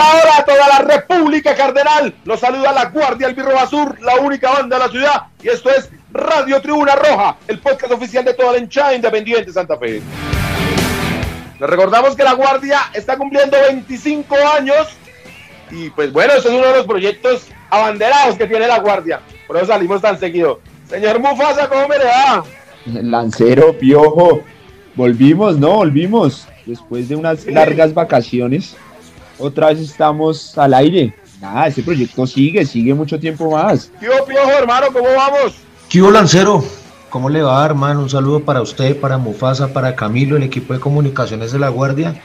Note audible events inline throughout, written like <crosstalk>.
Hola, hola a toda la República Cardenal. Los saluda la Guardia Albirro Basur, la única banda de la ciudad. Y esto es Radio Tribuna Roja, el podcast oficial de toda la hinchada independiente Santa Fe. Les recordamos que la Guardia está cumpliendo 25 años. Y pues bueno, ese es uno de los proyectos abanderados que tiene la Guardia. Por eso salimos tan seguido. Señor Mufasa, ¿cómo me le va? Lancero, piojo. Volvimos, ¿no? Volvimos. Después de unas largas vacaciones otra vez estamos al aire. Nada, este proyecto sigue, sigue mucho tiempo más. ¿Qué piojo, hermano? ¿Cómo vamos? ¿Qué Lancero? ¿Cómo le va, hermano? Un saludo para usted, para Mufasa, para Camilo, el equipo de comunicaciones de La Guardia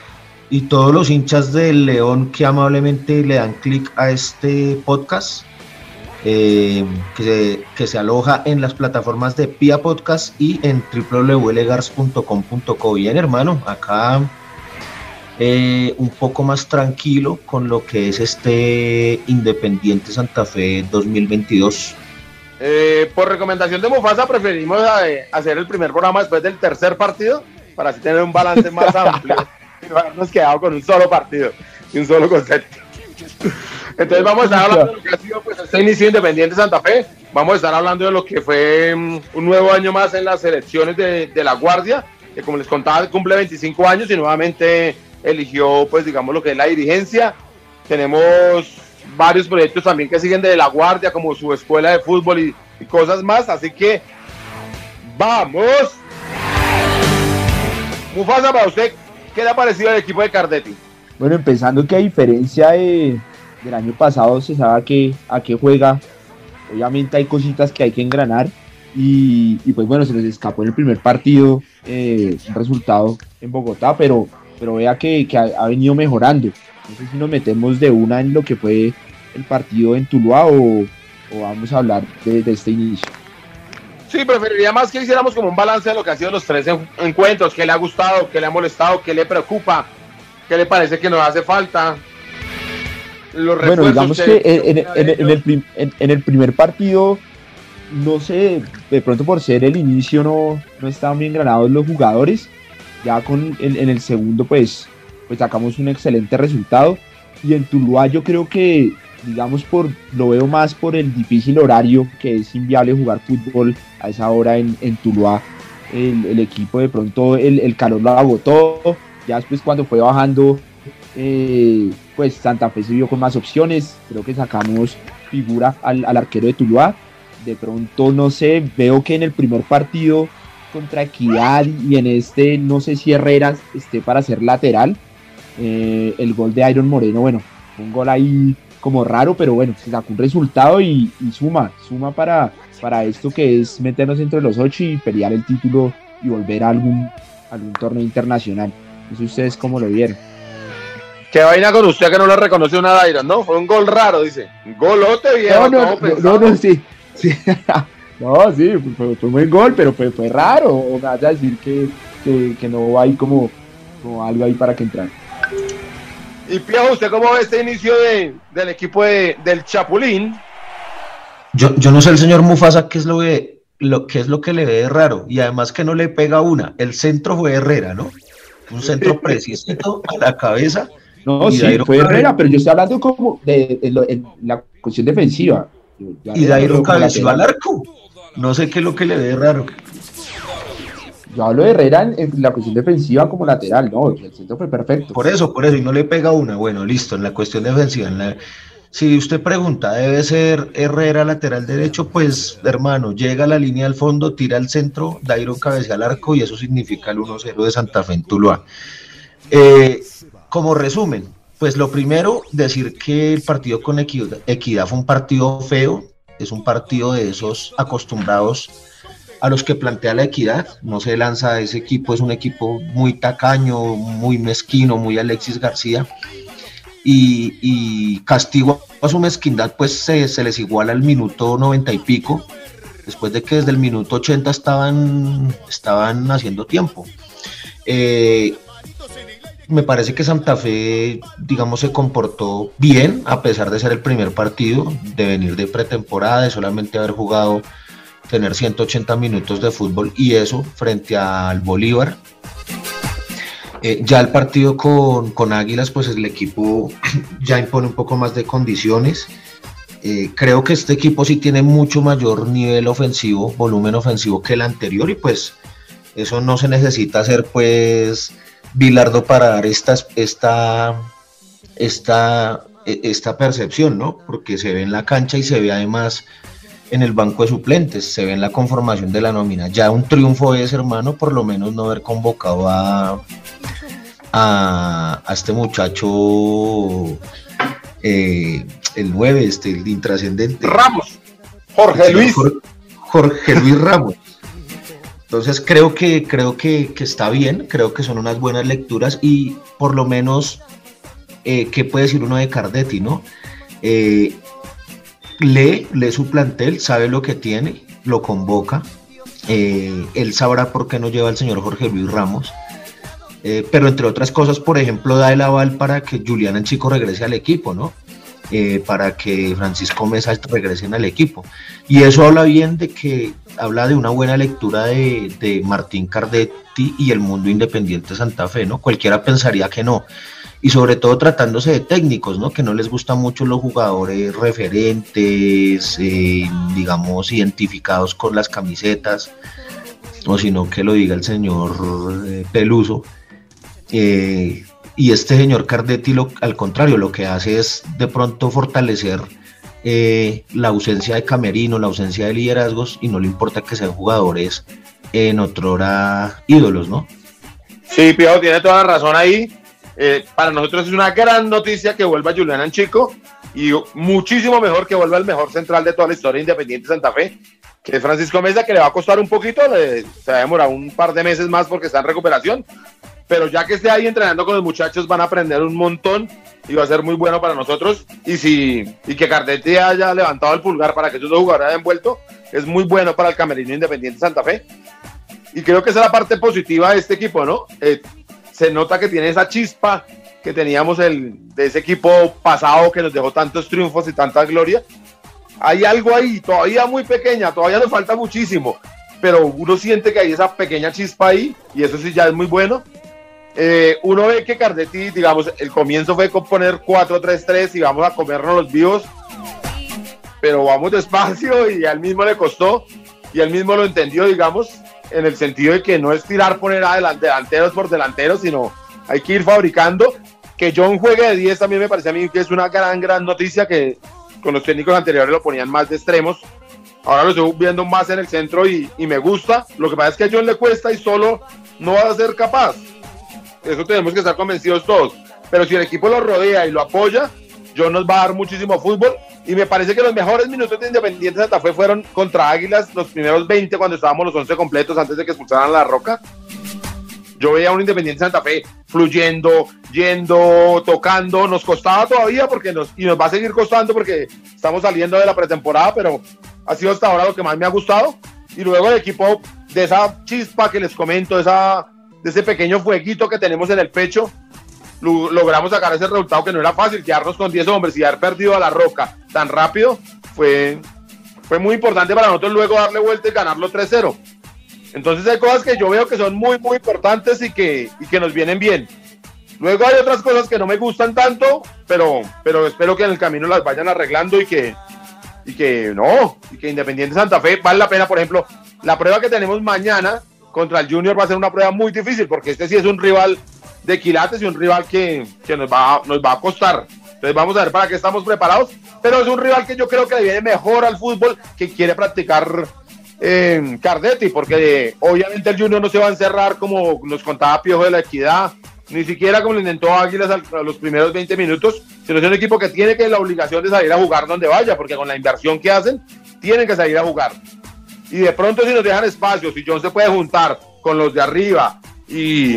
y todos los hinchas del León que amablemente le dan clic a este podcast eh, que, se, que, se, aloja en las plataformas de Pia Podcast y en www.legars.com.co. Bien, hermano, acá eh, un poco más tranquilo con lo que es este Independiente Santa Fe 2022. Eh, por recomendación de Mufasa preferimos eh, hacer el primer programa después del tercer partido para así tener un balance más <laughs> amplio y no habernos quedado con un solo partido y un solo concepto. Entonces vamos a estar hablando de lo que ha sido pues, este inicio Independiente Santa Fe. Vamos a estar hablando de lo que fue um, un nuevo año más en las elecciones de, de, la Guardia, que como les contaba cumple 25 años y nuevamente eligió, pues digamos, lo que es la dirigencia. Tenemos varios proyectos también que siguen de la guardia, como su escuela de fútbol y, cosas más. Así que, ¡vamos! Mufasa, para usted, ¿qué le ha parecido el equipo de Cardetti? Bueno, empezando que a diferencia de, del año pasado, se sabe a qué, a qué juega. Obviamente hay cositas que hay que engranar. Y, y pues bueno, se les escapó en el primer partido eh, un resultado en Bogotá, pero pero vea que, que ha, ha, venido mejorando. No sé si nos metemos de una en lo que fue el partido en Tuluá o, o vamos a hablar de, de, este inicio. Sí, preferiría más que hiciéramos como un balance de lo que han sido los tres encuentros, qué le ha gustado, qué le ha molestado, qué le preocupa, qué le parece que nos hace falta. Los bueno, digamos que en, en, en, en, el, en el primer partido no sé, de pronto por ser el inicio no, no estaban bien granados los jugadores, ya con el, en el segundo pues, pues sacamos un excelente resultado. Y en Tuluá yo creo que digamos por lo veo más por el difícil horario que es inviable jugar fútbol a esa hora en, en Tuluá. El, el, equipo de pronto el, el, calor lo agotó. Ya después cuando fue bajando eh, pues Santa Fe se vio con más opciones. Creo que sacamos figura al, al arquero de Tuluá. De pronto no sé veo que en el primer partido contra Equidad y en este no sé si Herrera esté para ser lateral. Eh, el gol de Iron Moreno, bueno, un gol ahí como raro, pero bueno, se sacó un resultado y, y, suma, suma para, para esto que es meternos entre los ocho y pelear el título y volver a algún, algún torneo internacional. No sé ustedes cómo lo vieron. Qué vaina con usted que no le reconoció nada Iron, ¿no? Fue un gol raro, dice. Golote viejo. No, no, no, no, no, sí. sí. <laughs> No, sí, fue, fue, un buen gol, pero fue, fue raro. O me vas a decir que, que, que, no hay como, como algo ahí para que entrar. Y Piojo, ¿usted cómo ve este inicio de, del equipo de, del Chapulín? Yo, yo no sé el señor Mufasa qué es lo que, lo, qué es lo que le ve de raro. Y además que no le pega una. El centro fue Herrera, ¿no? Un centro <laughs> preciso a la cabeza. No, sí, fue Herrera, pero yo estoy hablando como de, de, de, de la cuestión defensiva. Y Dairo cabeció al arco. No sé qué es lo que le ve raro. Yo hablo de Herrera en, en, la cuestión defensiva como lateral, no, el centro fue perfecto. Por eso, por eso, y no le pega una. Bueno, listo, en la cuestión defensiva. En la... Si usted pregunta, ¿debe ser Herrera lateral derecho? Pues, hermano, llega a la línea al fondo, tira al centro, Dairo cabecea al arco y eso significa el 1-0 de Santa Fe en Tuluá. Eh, como resumen, pues lo primero, decir que el partido con Equidad, Equidad fue un partido feo, es un partido de esos acostumbrados a los que plantea la equidad, no se lanza ese equipo, es un equipo muy tacaño, muy mezquino, muy Alexis García, y, y castigo a su mezquindad, pues se, les iguala al minuto noventa y pico, después de que desde el minuto 80 estaban, estaban haciendo tiempo. Eh, me parece que Santa Fe, digamos, se comportó bien, a pesar de ser el primer partido, de venir de pretemporada, de solamente haber jugado, tener 180 minutos de fútbol y eso frente al Bolívar. Eh, ya el partido con, con, Águilas, pues el equipo <clears throat> ya impone un poco más de condiciones. Eh, creo que este equipo sí tiene mucho mayor nivel ofensivo, volumen ofensivo que el anterior y pues eso no se necesita hacer pues Bilardo para dar esta, esta, esta, e, esta percepción, ¿no? Porque se ve en la cancha y se ve además en el banco de suplentes, se ve en la conformación de la nómina. Ya un triunfo es, hermano, por lo menos no haber convocado a, a, este muchacho, eh, el 9, este, el intrascendente. Ramos, Jorge Luis. Jorge Luis Ramos. Entonces creo que, creo que, está bien, creo que son unas buenas lecturas y por lo menos, eh, ¿qué puede decir uno de Cardetti, no? Eh, lee, lee su plantel, sabe lo que tiene, lo convoca, eh, él sabrá por qué no lleva al señor Jorge Luis Ramos, pero entre otras cosas, por ejemplo, da el aval para que Julián Chico regrese al equipo, ¿no? Eh, para que Francisco Mesa regresen al equipo. Y eso habla bien de que habla de una buena lectura de, Martín Cardetti y el mundo independiente Santa Fe, ¿no? Cualquiera pensaría que no. Y sobre todo tratándose de técnicos, ¿no? Que no les gustan mucho los jugadores referentes, eh, digamos, identificados con las camisetas, o sino que lo diga el señor eh, Peluso. Y este señor Cardetti, lo, al contrario, lo que hace es de pronto fortalecer eh, la ausencia de camerino, la ausencia de liderazgos, y no le importa que sean jugadores en otrora ídolos, ¿no? Sí, Pío, tiene toda la razón ahí. Eh, para nosotros es una gran noticia que vuelva Julián Anchico y muchísimo mejor que vuelva el mejor central de toda la historia Independiente Santa Fe, que es Francisco Mesa, que le va a costar un poquito, le, se va a demorar un par de meses más porque está en recuperación, pero ya que esté ahí entrenando con los muchachos van a aprender un montón y va a ser muy bueno para nosotros. Y si y que Cardetti haya levantado el pulgar para que esos dos jugadores hayan vuelto, es muy bueno para el Camerino Independiente Santa Fe. Y creo que esa es la parte positiva de este equipo, ¿no? Eh, se nota que tiene esa chispa que teníamos el, de ese equipo pasado que nos dejó tantos triunfos y tanta gloria. Hay algo ahí, todavía muy pequeña, todavía nos falta muchísimo, pero uno siente que hay esa pequeña chispa ahí y eso sí ya es muy bueno eh, uno ve que Cardetti, digamos, el comienzo fue con poner 4-3-3 y vamos a comernos los vivos, pero vamos despacio y al mismo le costó y él mismo lo entendió, digamos, en el sentido de que no es tirar poner adelante, delanteros por delanteros, sino hay que ir fabricando. Que John juegue de 10 también me parece a mí que es una gran, gran noticia que con los técnicos anteriores lo ponían más de extremos. Ahora lo estoy viendo más en el centro y, y me gusta. Lo que pasa es que a John le cuesta y solo no va a ser capaz eso tenemos que estar convencidos todos. Pero si el equipo lo rodea y lo apoya, yo nos va a dar muchísimo fútbol. Y me parece que los mejores minutos de Independiente Santa Fe fueron contra Águilas, los primeros 20 cuando estábamos los 11 completos antes de que expulsaran la Roca. Yo veía un Independiente Santa Fe fluyendo, yendo, tocando. Nos costaba todavía porque nos, y nos va a seguir costando porque estamos saliendo de la pretemporada, pero ha sido hasta ahora lo que más me ha gustado. Y luego el equipo de esa chispa que les comento, esa de ese pequeño fueguito que tenemos en el pecho, logramos sacar ese resultado que no era fácil, quedarnos con 10 hombres y haber perdido a la roca tan rápido, fue, fue muy importante para nosotros luego darle vuelta y ganarlo 3-0. Entonces hay cosas que yo veo que son muy, muy importantes y que, y que nos vienen bien. Luego hay otras cosas que no me gustan tanto, pero, pero espero que en el camino las vayan arreglando y que, y que no, y que Independiente Santa Fe vale la pena, por ejemplo, la prueba que tenemos mañana contra el Junior va a ser una prueba muy difícil porque este sí es un rival de quilates y un rival que, nos, va, nos va a costar. Entonces vamos a ver para qué estamos preparados, pero es un rival que yo creo que le viene mejor al fútbol que quiere practicar eh, Cardetti, porque obviamente el Junior no se va a encerrar como nos contaba Piojo de la Equidad, ni siquiera como lo intentó Águilas a los primeros 20 minutos, sino es un equipo que tiene que la obligación de salir a jugar donde vaya, porque con la inversión que hacen, tienen que salir a jugar y de pronto si nos dejan espacio, si John se puede juntar con los de arriba y,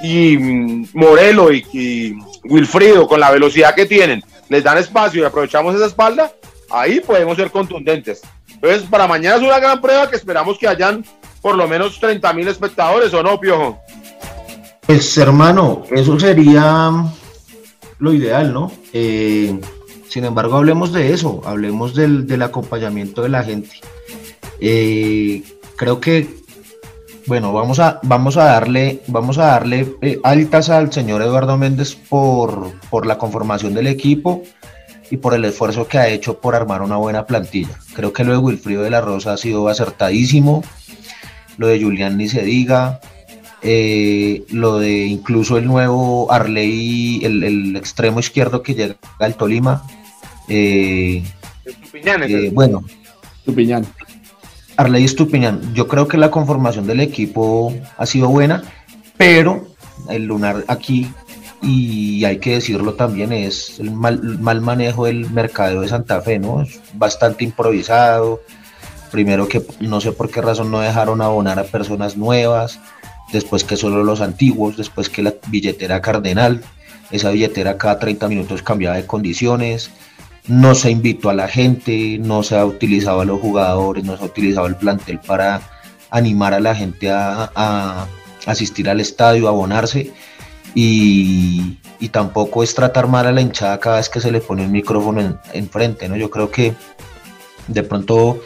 y Morelo y, Wilfrido con la velocidad que tienen, les dan espacio y aprovechamos esa espalda, ahí podemos ser contundentes. Entonces, para mañana es una gran prueba que esperamos que hayan por lo menos 30 mil espectadores, ¿o no, Piojo? Pues, hermano, eso sería lo ideal, ¿no? Eh, sin embargo, hablemos de eso, hablemos del, acompañamiento de la gente. Eh, creo que, bueno, vamos a, vamos a darle, vamos a darle eh, altas al señor Eduardo Méndez por, por la conformación del equipo y por el esfuerzo que ha hecho por armar una buena plantilla. Creo que lo de Wilfrido de la Rosa ha sido acertadísimo, lo de Julián ni se diga, eh, lo de incluso el nuevo Arley, el, extremo izquierdo que llega al Tolima. Eh, eh bueno. Arley Estupiñán. Yo creo que la conformación del equipo ha sido buena, pero el lunar aquí, y hay que decirlo también, es el mal, mal manejo del mercado de Santa Fe, ¿no? Es bastante improvisado. Primero que no sé por qué razón no dejaron abonar a personas nuevas después que solo los antiguos, después que la billetera cardenal, esa billetera cada 30 minutos cambiaba de condiciones, no se invitó a la gente, no se ha utilizado a los jugadores, no se ha utilizado el plantel para animar a la gente a, asistir al estadio, a abonarse y, tampoco es tratar mal a la hinchada cada vez que se le pone un micrófono enfrente, ¿no? Yo creo que de pronto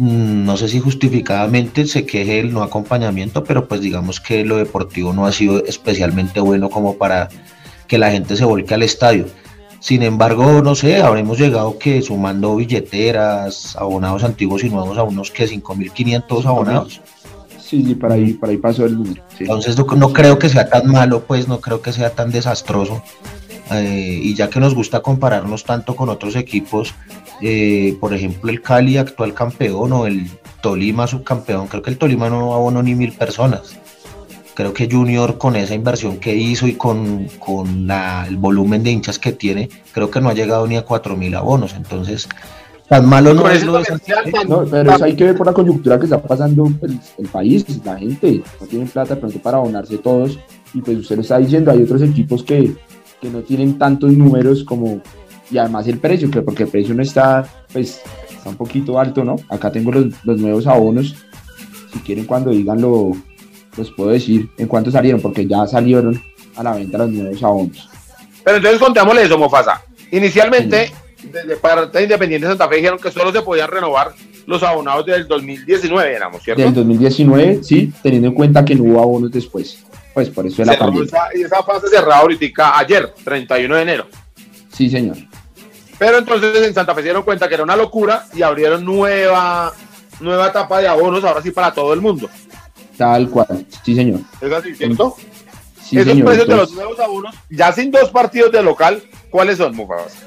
Mm, no sé si justificadamente se queje el no acompañamiento, pero pues digamos que lo deportivo no ha sido especialmente bueno como para que la gente se volque al estadio. Sin embargo, no sé, habremos llegado que sumando billeteras, abonados antiguos y nuevos a unos que 5.500 abonados. Sí, sí, para ahí, para ahí pasó el número. Entonces no, creo que sea tan malo, pues no creo que sea tan desastroso. Eh, y ya que nos gusta compararnos tanto con otros equipos, eh, por ejemplo, el Cali, actual campeón, o el Tolima, subcampeón. Creo que el Tolima no abonó ni mil personas. Creo que Junior, con esa inversión que hizo y con, el volumen de hinchas que tiene, creo que no ha llegado ni a cuatro mil abonos. Entonces, tan malo no es lo de no, Pero eso hay que ver por la coyuntura que está pasando el, el país. La gente no tiene plata pronto para abonarse todos. Y pues usted lo está diciendo, hay otros equipos que, que no tienen tantos números como y además el precio, que porque el precio no está, pues, está un poquito alto, ¿no? Acá tengo los, nuevos abonos, si quieren cuando digan lo, los puedo decir en cuánto salieron, porque ya salieron a la venta los nuevos abonos. Pero entonces contémosle eso, Mofasa. Inicialmente, desde parte de Independiente de Santa Fe dijeron que solo se podían renovar los abonados del 2019, éramos, ¿cierto? Del 2019, sí, teniendo en cuenta que no hubo abonos después. Pues por eso es la y esa fase cerrada ahorita ayer, 31 de enero. Sí, señor. Pero entonces en Santa Fe se dieron cuenta que era una locura y abrieron nueva, nueva etapa de abonos, ahora sí para todo el mundo. Tal cual, sí señor. ¿Es así, cierto? Sí, Esos precios de los nuevos abonos, ya sin dos partidos de local, ¿cuáles son, Mufas?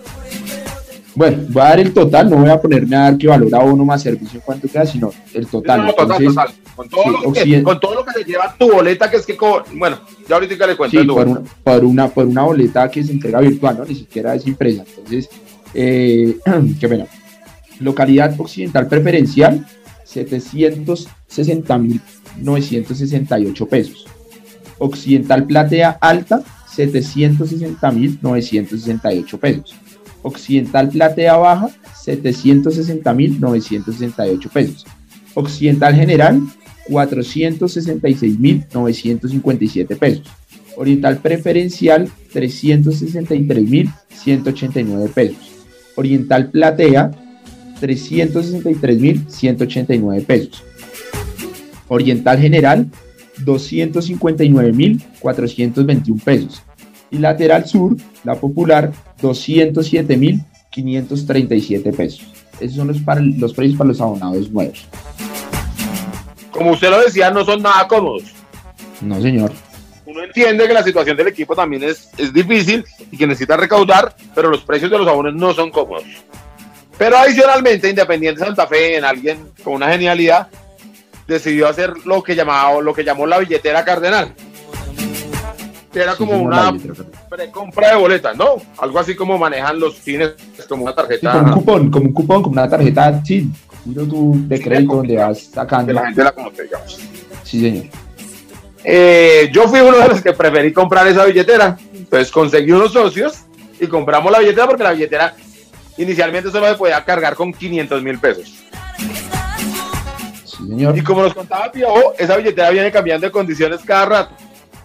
Bueno, voy a dar el total, no voy a ponerme a dar que valora abono más servicio cuánto queda, sino el total. total, total. Con todo, lo que, con todo, lo que, se lleva tu boleta, que es que, bueno, ya ahorita le cuento. Sí, por una, por, una, por una boleta que se entrega virtual, ¿no? Ni siquiera es impresa. Entonces, eh, <clears throat> qué pena. Localidad occidental preferencial, 760.968 pesos. Occidental platea alta, 760.968 pesos. Occidental platea baja, 760.968 pesos. Occidental general, 466.957 pesos. Oriental preferencial, 363.189 pesos. Oriental Platea, 363.189 pesos. Oriental General, 259.421 pesos. Y Lateral Sur, la popular, 207.537 pesos. Esos son los, para, los precios para los abonados nuevos. Como usted lo decía, no son nada cómodos. No, señor uno entiende que la situación del equipo también es, es difícil y que necesita recaudar, pero los precios de los abonos no son cómodos. Pero adicionalmente, Independiente Santa Fe, en alguien con una genialidad, decidió hacer lo que, llamaba, lo que llamó la billetera cardenal. Que era como una compra de boletas, ¿no? Algo así como manejan los cines, como una tarjeta. como un cupón, como un cupón, como una tarjeta, sí, de crédito donde vas sacando. la gente la conoce, digamos. Sí, señor. Eh, yo fui uno de los que preferí comprar esa billetera. Entonces conseguí unos socios y compramos la billetera porque la billetera inicialmente solo se podía cargar con 500 mil pesos. Y como nos contaba Piojo, esa billetera viene cambiando de condiciones cada rato.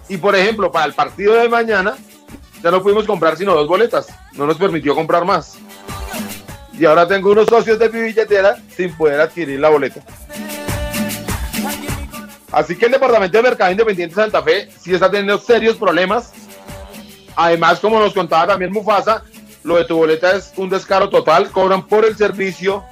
Y por ejemplo, para el partido de mañana, ya no pudimos comprar sino dos boletas. No nos permitió comprar más. Y ahora tengo unos socios de mi billetera sin poder adquirir la boleta. Así que el Departamento de Mercado Independiente de Santa Fe sí está teniendo serios problemas. Además, como nos contaba también Mufasa, lo de tu boleta es un descaro total. Cobran por el servicio,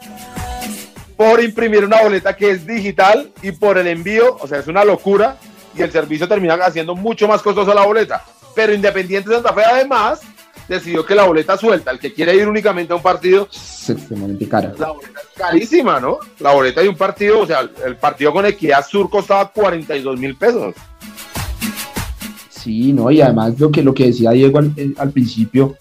por imprimir una boleta que es digital y por el envío. O sea, es una locura. Y el servicio termina haciendo mucho más costoso la boleta. Pero Independiente de Santa Fe, además, decidió que la boleta suelta, el que quiere ir únicamente a un partido, es extremadamente cara. La boleta es carísima, ¿no? La boleta de un partido, o sea, el partido con Equidad Sur costaba 42 mil pesos. Sí, no, y además lo que, lo que decía Diego al, al principio,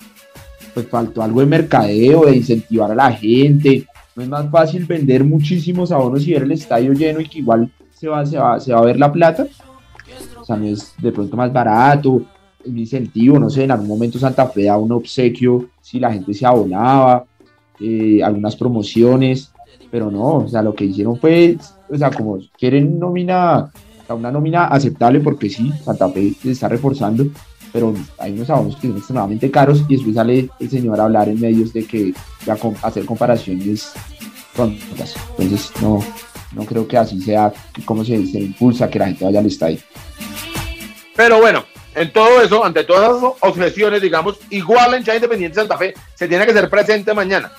pues faltó algo de mercadeo, de incentivar a la gente. No es más fácil vender muchísimos abonos y ver el estadio lleno y que igual se va, se va, se va a ver la plata. O sea, no es de pronto más barato, un incentivo, no sé, en algún momento Santa Fe da un obsequio si la gente se abonaba, eh, algunas promociones, pero no, o sea, lo que hicieron fue, o sea, como quieren nómina, una nómina aceptable porque sí, Santa Fe se está reforzando, pero hay unos abonos que son extremadamente caros y después sale el señor a hablar en medios de que va a hacer comparaciones tontas. Entonces, no, no creo que así sea como se, se impulsa que la gente vaya al estadio. Pero bueno, en todo eso, ante todas esas objeciones, digamos, igual en hinchada Independiente Santa Fe se tiene que ser presente mañana.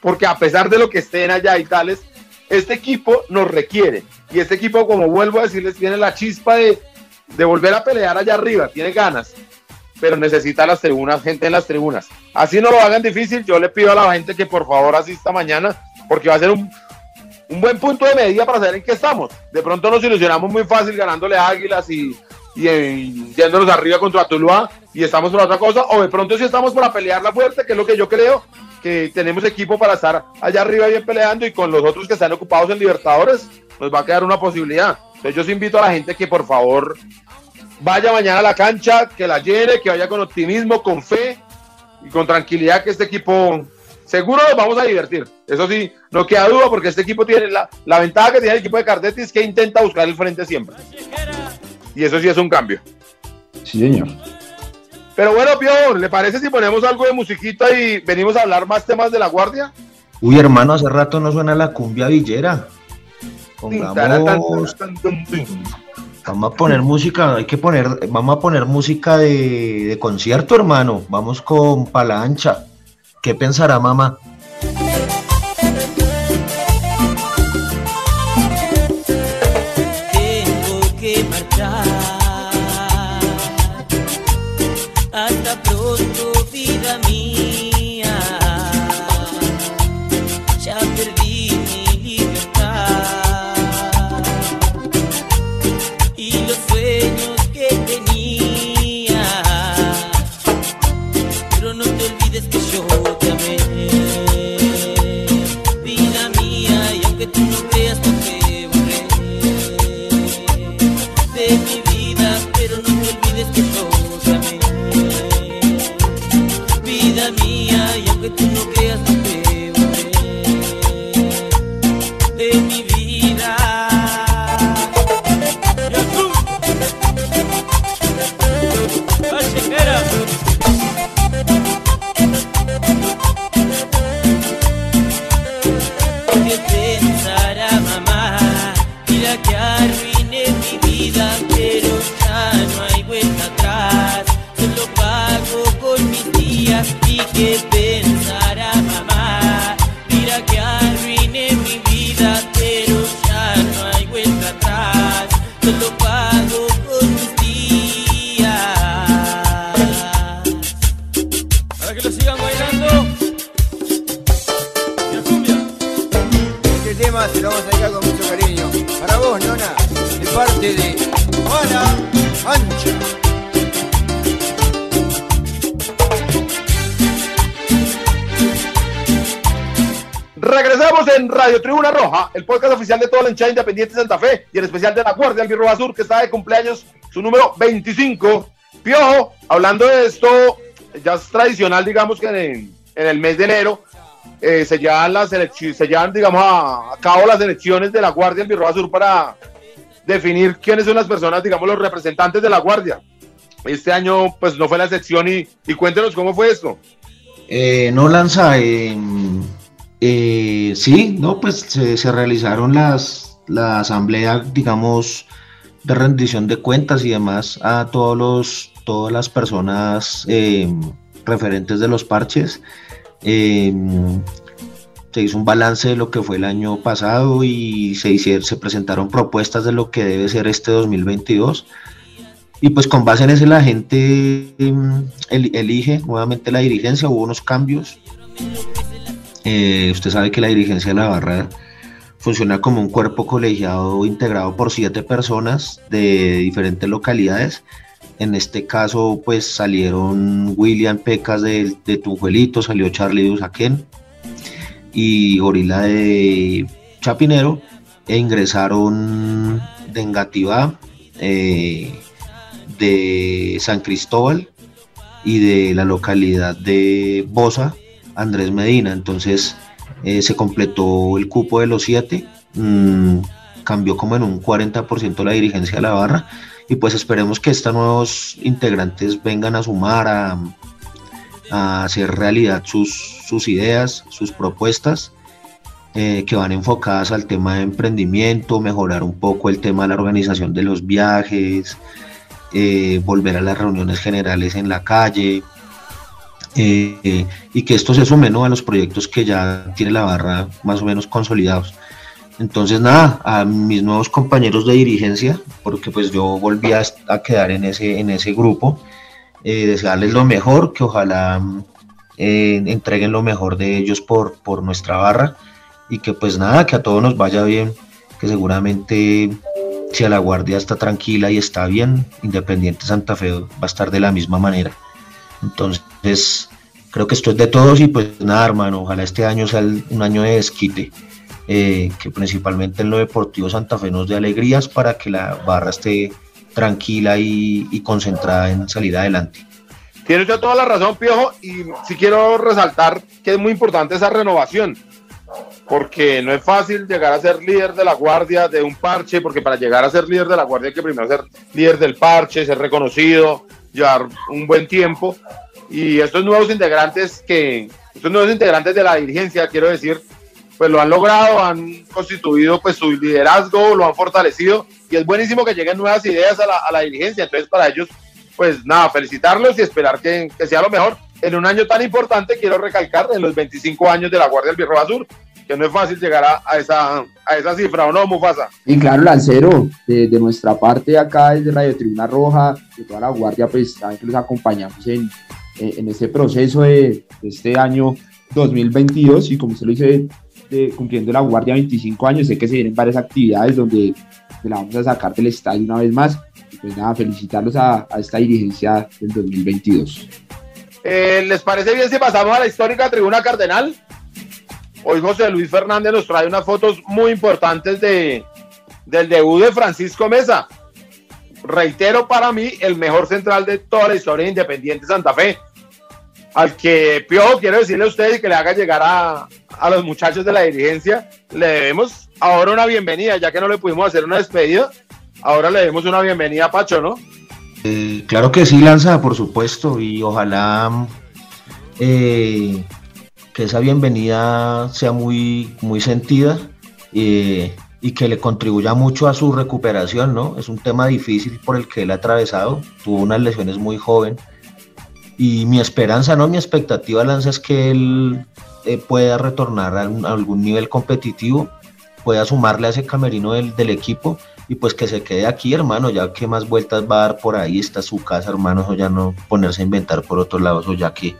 Porque a pesar de lo que estén allá y tales, este equipo nos requiere. Y este equipo, como vuelvo a decirles, tiene la chispa de, de volver a pelear allá arriba, tiene ganas. Pero necesita las tribunas, gente en las tribunas. Así no lo hagan difícil, yo le pido a la gente que por favor asista mañana, porque va a ser un, un buen punto de medida para saber en qué estamos. De pronto nos ilusionamos muy fácil ganándole a Águilas y y yéndonos arriba contra Tuluá y estamos por otra cosa, o de pronto si estamos para pelear la fuerte, que es lo que yo creo, que tenemos equipo para estar allá arriba bien peleando y con los otros que están ocupados en Libertadores, nos va a quedar una posibilidad. Entonces yo os invito a la gente que por favor vaya mañana a la cancha, que la llene, que vaya con optimismo, con fe y con tranquilidad que este equipo seguro nos vamos a divertir. Eso sí, no queda duda porque este equipo tiene la, la ventaja que tiene el equipo de Cardetti es que intenta buscar el frente siempre. Y eso sí es un cambio. Sí, señor. Pero bueno, Pio, ¿le parece si ponemos algo de musiquita y venimos a hablar más temas de la guardia? Uy, hermano, hace rato no suena la cumbia villera. Pongamos... Vamos a poner música, hay que poner, vamos a poner música de, de concierto, hermano. Vamos con Palancha. ¿Qué pensará mamá? De toda la hinchada independiente de Santa Fe y en especial de la Guardia Albirroja Sur, que está de cumpleaños, su número 25. Piojo, hablando de esto, ya es tradicional, digamos que en, el mes de enero, eh, se llevan las se llevan, digamos, a, cabo las elecciones de la Guardia en Birroa Sur para definir quiénes son las personas, digamos, los representantes de la Guardia. Este año, pues, no fue la excepción y, cuéntenos cómo fue esto. Eh, no lanza, eh, eh, sí, no, pues se, realizaron las, la asamblea, digamos, de rendición de cuentas y demás a todos los, todas las personas referentes de los parches. Em, se hizo un balance de lo que fue el año pasado y se, se presentaron propuestas de lo que debe ser este 2022. Y pues con base en ese la gente em, elige nuevamente la dirigencia, hubo unos cambios. Eh, usted sabe que la dirigencia de la barra funciona como un cuerpo colegiado integrado por siete personas de diferentes localidades. En este caso, pues salieron William Pecas de, de Tunjuelito, salió Charlie de Usaquén y Gorila de Chapinero, e ingresaron de Engativá, eh, de San Cristóbal y de la localidad de Bosa, Andrés Medina. Entonces eh, se completó el cupo de los siete, mm, cambió como en un 40% la dirigencia de la barra y pues esperemos que estos nuevos integrantes vengan a sumar, a, hacer realidad sus, sus, ideas, sus propuestas, eh, que van enfocadas al tema de emprendimiento, mejorar un poco el tema de la organización de los viajes, eh, volver a las reuniones generales en la calle, eh, y que esto se sume a los proyectos que ya tiene la barra más o menos consolidados. Entonces, nada, a mis nuevos compañeros de dirigencia, porque pues yo volví a, quedar en ese, en ese grupo, eh, desearles lo mejor, que ojalá eh, entreguen lo mejor de ellos por, por nuestra barra y que pues nada, que a todos nos vaya bien, que seguramente si a la guardia está tranquila y está bien, Independiente Santa Fe va a estar de la misma manera. Entonces, creo que esto es de todos y pues nada, hermano, ojalá este año sea un año de desquite eh, que principalmente en lo deportivo Santa Fe nos dé alegrías para que la barra esté tranquila y, concentrada en salir adelante. Tiene usted toda la razón, Piojo, y sí quiero resaltar que es muy importante esa renovación, porque no es fácil llegar a ser líder de la guardia de un parche, porque para llegar a ser líder de la guardia hay que primero ser líder del parche, ser reconocido, llevar un buen tiempo, y estos nuevos integrantes que, estos nuevos integrantes de la dirigencia, quiero decir, pues lo han logrado, han constituido pues su liderazgo, lo han fortalecido y es buenísimo que lleguen nuevas ideas a la, dirigencia. Entonces para ellos, pues nada, felicitarlos y esperar que, sea lo mejor. En un año tan importante, quiero recalcar, en los 25 años de la Guardia del Birro Sur, que no es fácil llegar a, esa, a esa cifra, ¿o no, Mufasa? Y claro, Lancero, de, de nuestra parte acá desde Radio Tribuna Roja, de toda la Guardia, pues también que los acompañamos en, en, este proceso de, de este año 2022 y como se lo dice cumpliendo la guardia 25 años. Sé que se vienen varias actividades donde la vamos a sacar del estadio una vez más. Y pues nada, felicitarlos a, esta dirigencia del 2022. Eh, ¿Les parece bien si pasamos a la histórica tribuna cardenal? Hoy José Luis Fernández nos trae unas fotos muy importantes de, del debut de Francisco Mesa. Reitero, para mí, el mejor central de toda la historia de Independiente Santa Fe al que Piojo quiero decirle a ustedes que le haga llegar a, los muchachos de la dirigencia, le debemos ahora una bienvenida, ya que no le pudimos hacer una despedida, ahora le debemos una bienvenida a Pacho, ¿no? Eh, claro que sí, Lanza, por supuesto, y ojalá eh, que esa bienvenida sea muy, muy sentida eh, y que le contribuya mucho a su recuperación, ¿no? Es un tema difícil por el que él ha atravesado, tuvo unas lesiones muy joven y mi esperanza, no mi expectativa, Lanza, es que él eh, pueda retornar a, algún nivel competitivo, pueda sumarle a ese camerino del, equipo y pues que se quede aquí, hermano, ya que más vueltas va a dar por ahí, está su casa, hermano, o ya no ponerse a inventar por otros lados, o ya que...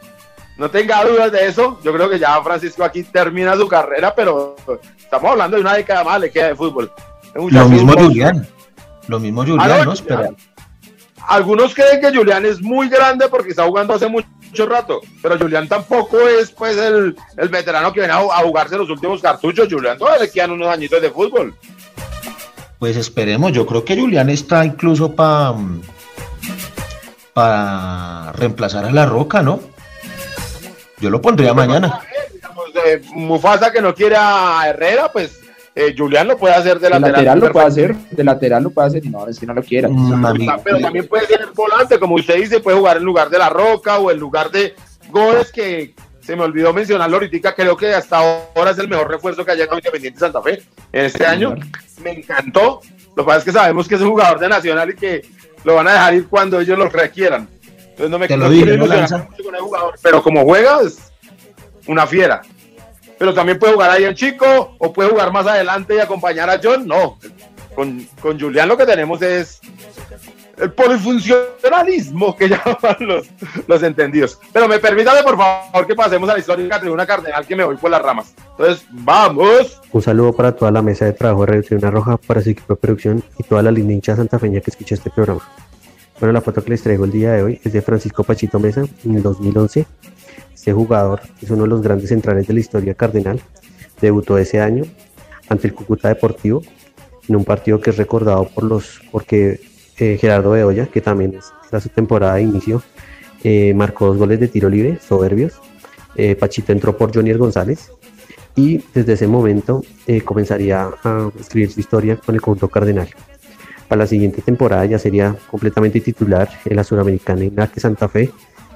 No tenga dudas de eso, yo creo que ya Francisco aquí termina su carrera, pero estamos hablando de una década más, le queda de fútbol. Lo mismo Julián, lo mismo Julián, ah, ¿no? Espera algunos creen que Julián es muy grande porque está jugando hace mucho, rato, pero Julián tampoco es pues el, veterano que viene a, jugarse los últimos cartuchos. Julián todavía le quedan unos añitos de fútbol. Pues esperemos, yo creo que Julián está incluso para para reemplazar a La Roca, ¿no? Yo lo pondría mañana. eh, Mufasa que no quiere a Herrera, pues eh, Julián lo puede hacer de, de lateral. lo puede hacer, de lateral lo puede hacer, y no, es que no lo quiera. Mm, pero también puede ser volante, como usted dice, puede jugar en lugar de La Roca o en lugar de Gómez, que se me olvidó mencionarlo ahorita, creo que hasta ahora es el mejor refuerzo que haya llegado Independiente Santa Fe en este año. Me encantó. Lo que pasa es que sabemos que es un jugador de Nacional y que lo van a dejar ir cuando ellos lo requieran. Entonces no me con el jugador, pero como juega es una fiera. Pero también puede jugar ahí en chico o puede jugar más adelante y acompañar a John. No, con, con Julián lo que tenemos es el polifuncionalismo que <laughs> llaman los, los entendidos. Pero me permítame, por favor, que pasemos a la historia de Tribuna Cardenal, que me voy por las ramas. Entonces, vamos. Un saludo para toda la mesa de trabajo de Reducción Roja, para su equipo de producción y toda la linda hincha santafeña que escucha este programa. Bueno, la foto que les traigo el día de hoy es de Francisco Pachito Mesa en el 2011. Este jugador es uno de los grandes centrales de la historia cardenal. Debutó ese año ante el Cúcuta Deportivo en un partido que es recordado por los porque eh, Gerardo Bedoya, que también era su temporada de inicio, eh, marcó dos goles de tiro libre, soberbios. Eh, Pachito entró por Jonier González y desde ese momento comenzaría a escribir su historia con el conjunto cardenal. Para la siguiente temporada ya sería completamente titular en la Suramericana en la que Santa Fe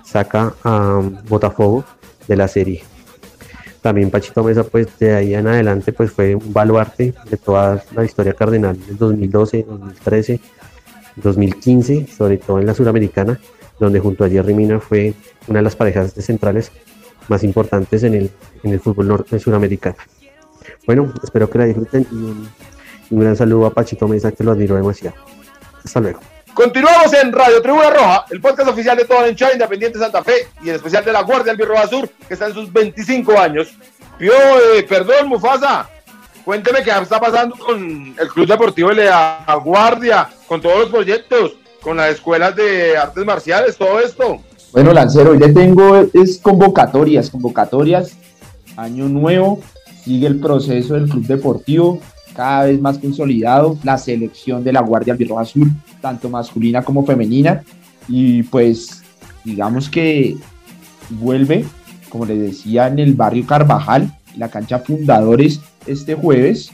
saca a Botafogo de la serie. También Pachito Mesa, pues de ahí en adelante, pues fue un baluarte de toda la historia cardenal del 2012, 2013, 2015, sobre todo en la Suramericana, donde junto a Jerry Mina fue una de las parejas de centrales más importantes en el, en el fútbol norte suramericano. Bueno, espero que la disfruten y gran saludo a Pachito Mesa, que lo admiro demasiado. Hasta luego. Continuamos en Radio Tribuna Roja, el podcast oficial de toda la hinchada independiente Santa Fe y en especial de la Guardia Albirroja Sur, que está en sus 25 años. Pio, eh, perdón, Mufasa, Cuénteme qué está pasando con el Club Deportivo de la Guardia, con todos los proyectos, con las escuelas de artes marciales, todo esto. Bueno, Lancero, hoy le tengo es convocatorias, convocatorias, año nuevo, sigue el proceso del Club Deportivo, cada vez más consolidado, la selección de la Guardia Albirroja Azul, tanto masculina como femenina, y pues digamos que vuelve, como les decía, en el barrio Carvajal, la cancha Fundadores este jueves,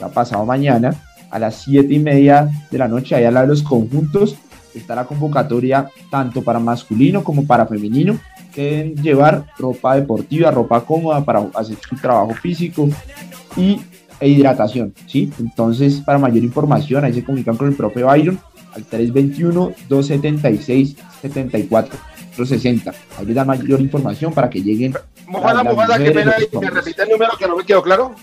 ha pasado mañana, a las 7 y media de la noche, allá al lado de los conjuntos, está la convocatoria tanto para masculino como para femenino, que llevar ropa deportiva, ropa cómoda para hacer su trabajo físico y e hidratación, ¿sí? Entonces, para mayor información, ahí se comunican con el profe Byron al 321-276-7460. Ahí les da mayor información para que lleguen. Mojada, mojada, que me repite el número que no me quedó claro.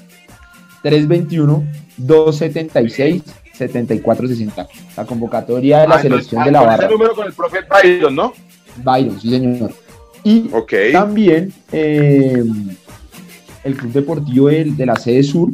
321-276-7460. La convocatoria de la ah, selección de la barra. Ese número con el profe Byron, ¿no? Byron, sí, señor. Y también eh, el Club Deportivo de, de, la sede sur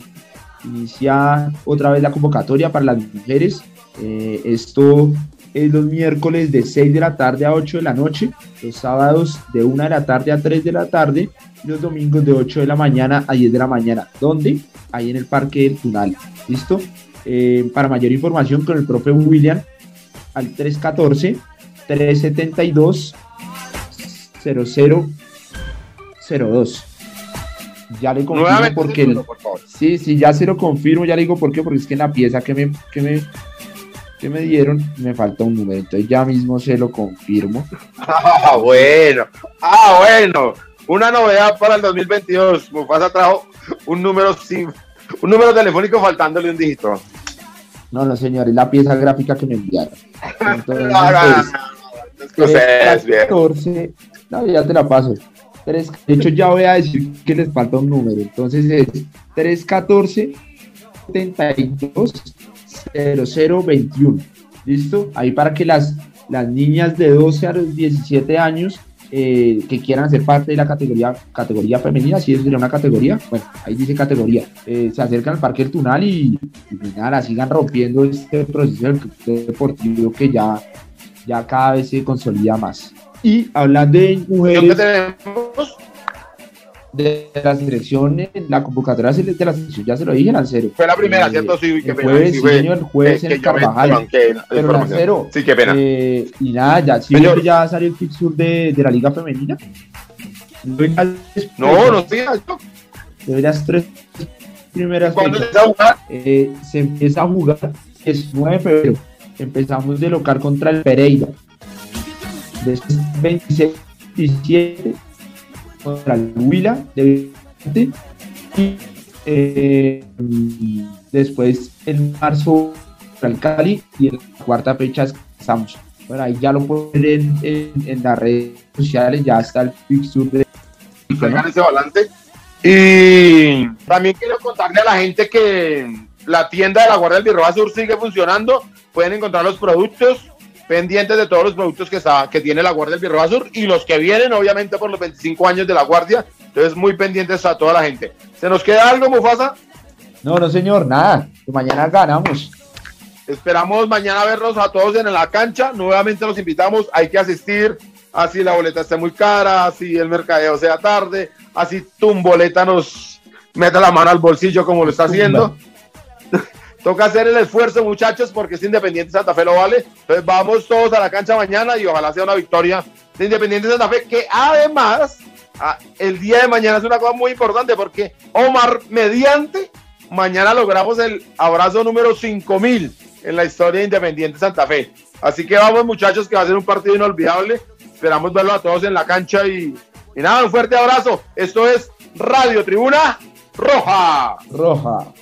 inicia otra vez la convocatoria para las mujeres. Eh, esto es los miércoles de 6 de la tarde a 8 de la noche, los sábados de 1 de la tarde a 3 de la tarde y los domingos de 8 de la mañana a 10 de la mañana. ¿Dónde? Ahí en el Parque del Tunal. ¿Listo? Eh, para mayor información con el propio William al 314 372 0002. Ya le confirmo porque el, Sí, sí, ya se lo confirmo, ya le digo por qué, porque es que en la pieza que me, que me, que me dieron me falta un número, entonces ya mismo se lo confirmo. Ah, bueno, ah, bueno, una novedad para el 2022, Mufasa trajo un número sin, un número telefónico faltándole un dígito. No, no, señor, es la pieza gráfica que me enviaron. No, no, no, no, no, 3, de hecho, ya voy a decir que les falta un número. Entonces es 314 72 0021. ¿Listo? Ahí para que las, las niñas de 12 a los 17 años eh, que quieran hacer parte de la categoría categoría femenina, si es de una categoría, bueno, ahí dice categoría, eh, se acercan al Parque El Tunal y, y, pues nada, sigan rompiendo este proceso deportivo que ya, ya cada vez se consolida más. Y hablando de mujeres de la selección, la convocatoria de la selección, ya se lo dije, Lancero. Fue la primera, eh, ¿cierto? Sí, que el jueves, sí, el jueves en el Carvajal. pero Lancero, sí, qué pena. Eh, y nada, ya, ¿sí ya salió el fixture de, de la Liga Femenina. No, no, sí, de las tres primeras ¿Cuándo a jugar? Eh, se empieza a jugar es 9 de febrero. Empezamos de local contra el Pereira. Después 26 17 contra el Huila de 20, y eh, después en marzo el Cali y en la cuarta fecha estamos. Bueno, ahí ya lo pueden ver en, en, las redes sociales, ya está el fixture de ese balance. Y también quiero contarle a la gente que la tienda de la Guardia del Birroba Sur sigue funcionando. Pueden encontrar los productos pendientes de todos los productos que, está, que tiene la Guardia del Birroba Sur y los que vienen, obviamente, por los 25 años de la Guardia. Entonces, muy pendientes a toda la gente. ¿Se nos queda algo, Mufasa? No, no, señor, nada. Mañana ganamos. Esperamos mañana vernos a todos en la cancha. Nuevamente los invitamos. Hay que asistir. Así la boleta esté muy cara, así el mercadeo sea tarde, así tu boleta nos meta la mano al bolsillo como lo está haciendo. Toca hacer el esfuerzo, muchachos, porque es Independiente Santa Fe lo vale. Entonces vamos todos a la cancha mañana y ojalá sea una victoria de Independiente Santa Fe, que además ah, el día de mañana es una cosa muy importante porque Omar, mediante, mañana logramos el abrazo número 5000 en la historia de Independiente Santa Fe. Así que vamos, muchachos, que va a ser un partido inolvidable. Esperamos verlo a todos en la cancha y nada, un fuerte abrazo. Esto es Radio Tribuna Roja. Roja.